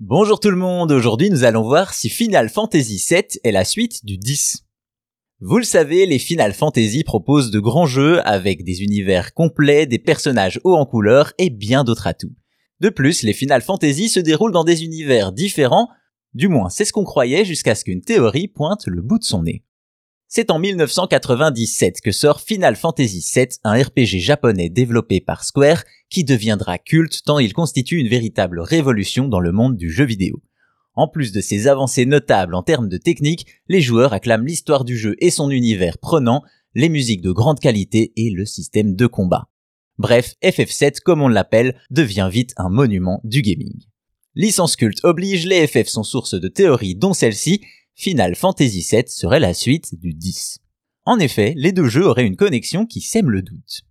Bonjour tout le monde, aujourd'hui nous allons voir si Final Fantasy VII est la suite du 10. Vous le savez, les Final Fantasy proposent de grands jeux avec des univers complets, des personnages hauts en couleur et bien d'autres atouts. De plus, les Final Fantasy se déroulent dans des univers différents, du moins c'est ce qu'on croyait jusqu'à ce qu'une théorie pointe le bout de son nez. C'est en 1997 que sort Final Fantasy VII, un RPG japonais développé par Square qui deviendra culte tant il constitue une véritable révolution dans le monde du jeu vidéo. En plus de ses avancées notables en termes de technique, les joueurs acclament l'histoire du jeu et son univers prenant, les musiques de grande qualité et le système de combat. Bref, FF7, comme on l'appelle, devient vite un monument du gaming. Licence culte oblige, les FF sont source de théories dont celle-ci, Final Fantasy VII serait la suite du 10. En effet, les deux jeux auraient une connexion qui sème le doute.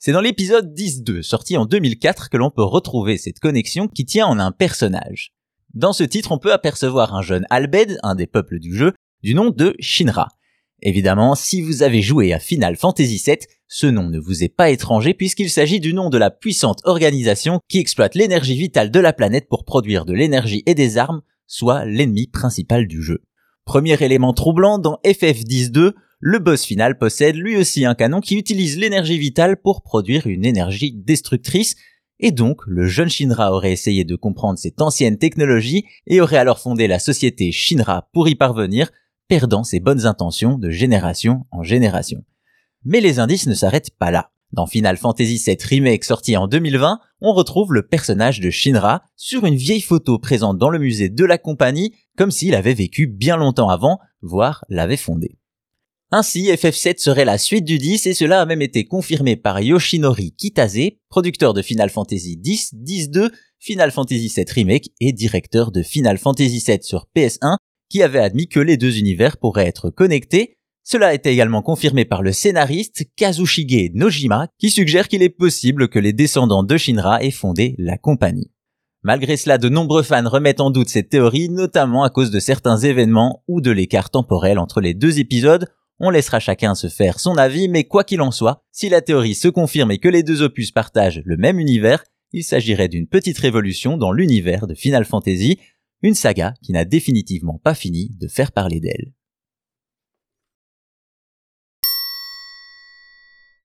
C'est dans l'épisode 10.2, sorti en 2004, que l'on peut retrouver cette connexion qui tient en un personnage. Dans ce titre, on peut apercevoir un jeune Albed, un des peuples du jeu, du nom de Shinra. Évidemment, si vous avez joué à Final Fantasy VII, ce nom ne vous est pas étranger puisqu'il s'agit du nom de la puissante organisation qui exploite l'énergie vitale de la planète pour produire de l'énergie et des armes, soit l'ennemi principal du jeu. Premier élément troublant, dans FF10-2, le boss final possède lui aussi un canon qui utilise l'énergie vitale pour produire une énergie destructrice, et donc le jeune Shinra aurait essayé de comprendre cette ancienne technologie et aurait alors fondé la société Shinra pour y parvenir, perdant ses bonnes intentions de génération en génération. Mais les indices ne s'arrêtent pas là. Dans Final Fantasy VII Remake sorti en 2020, on retrouve le personnage de Shinra sur une vieille photo présente dans le musée de la compagnie comme s'il avait vécu bien longtemps avant, voire l'avait fondé. Ainsi, FF7 serait la suite du 10 et cela a même été confirmé par Yoshinori Kitase, producteur de Final Fantasy X, 10-2, Final Fantasy VII Remake et directeur de Final Fantasy VII sur PS1, qui avait admis que les deux univers pourraient être connectés. Cela a été également confirmé par le scénariste Kazushige Nojima, qui suggère qu'il est possible que les descendants de Shinra aient fondé la compagnie. Malgré cela, de nombreux fans remettent en doute cette théorie, notamment à cause de certains événements ou de l'écart temporel entre les deux épisodes. On laissera chacun se faire son avis, mais quoi qu'il en soit, si la théorie se confirme et que les deux opus partagent le même univers, il s'agirait d'une petite révolution dans l'univers de Final Fantasy, une saga qui n'a définitivement pas fini de faire parler d'elle.